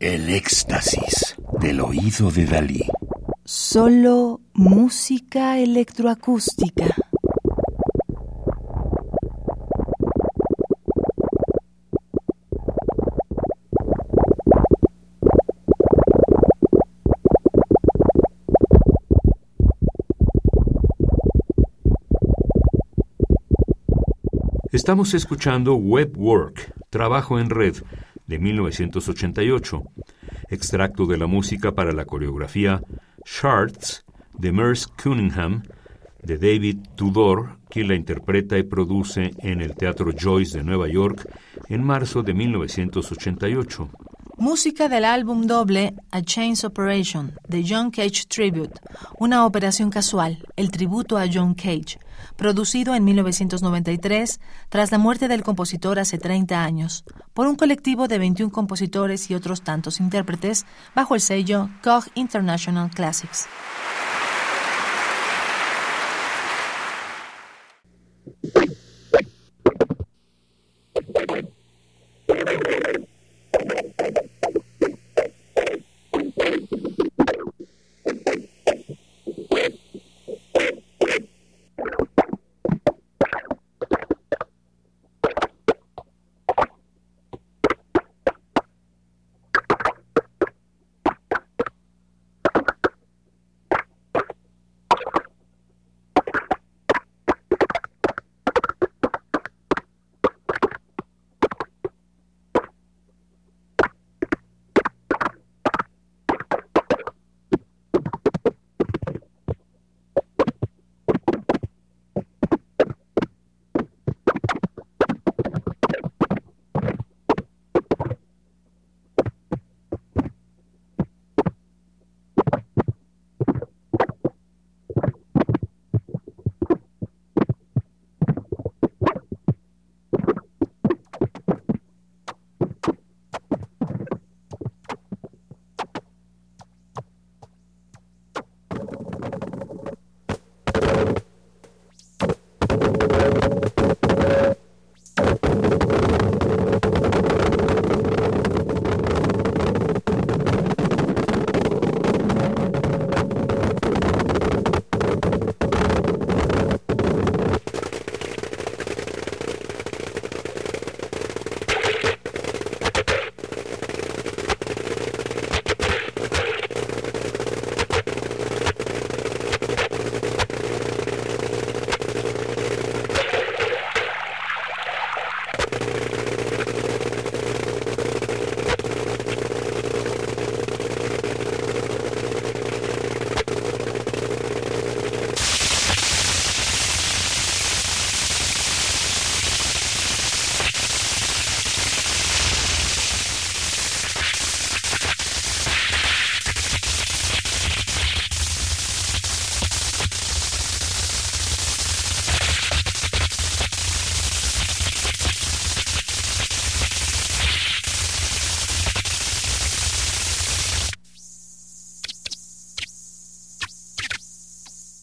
El éxtasis del oído de Dalí. Solo música electroacústica. Estamos escuchando Web Work, Trabajo en Red, de 1988, extracto de la música para la coreografía Charts de Merce Cunningham, de David Tudor, quien la interpreta y produce en el Teatro Joyce de Nueva York en marzo de 1988. Música del álbum doble A Chains Operation de John Cage Tribute, una operación casual, el tributo a John Cage, producido en 1993 tras la muerte del compositor hace 30 años, por un colectivo de 21 compositores y otros tantos intérpretes bajo el sello Koch International Classics.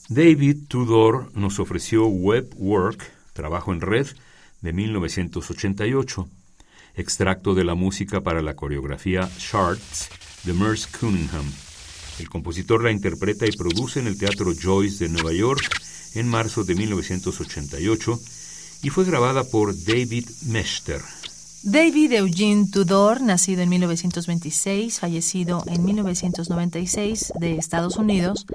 David Tudor nos ofreció Web Work, Trabajo en Red, de 1988, extracto de la música para la coreografía Charts de Merce Cunningham. El compositor la interpreta y produce en el Teatro Joyce de Nueva York en marzo de 1988 y fue grabada por David Mester. David Eugene Tudor, nacido en 1926, fallecido en 1996 de Estados Unidos,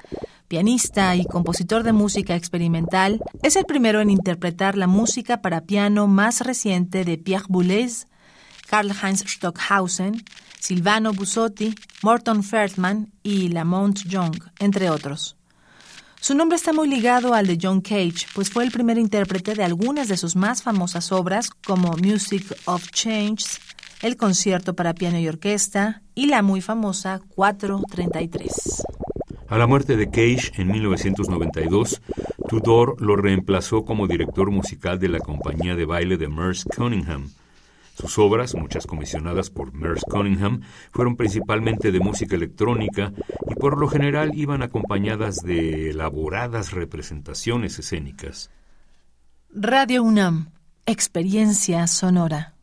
pianista y compositor de música experimental, es el primero en interpretar la música para piano más reciente de Pierre Boulez, Karl-Heinz Stockhausen, Silvano Busotti, Morton Feldman y Lamont Young, entre otros. Su nombre está muy ligado al de John Cage, pues fue el primer intérprete de algunas de sus más famosas obras como Music of Change, el concierto para piano y orquesta y la muy famosa 433. A la muerte de Cage en 1992, Tudor lo reemplazó como director musical de la compañía de baile de Merce Cunningham. Sus obras, muchas comisionadas por Merce Cunningham, fueron principalmente de música electrónica y por lo general iban acompañadas de elaboradas representaciones escénicas. Radio UNAM, experiencia sonora.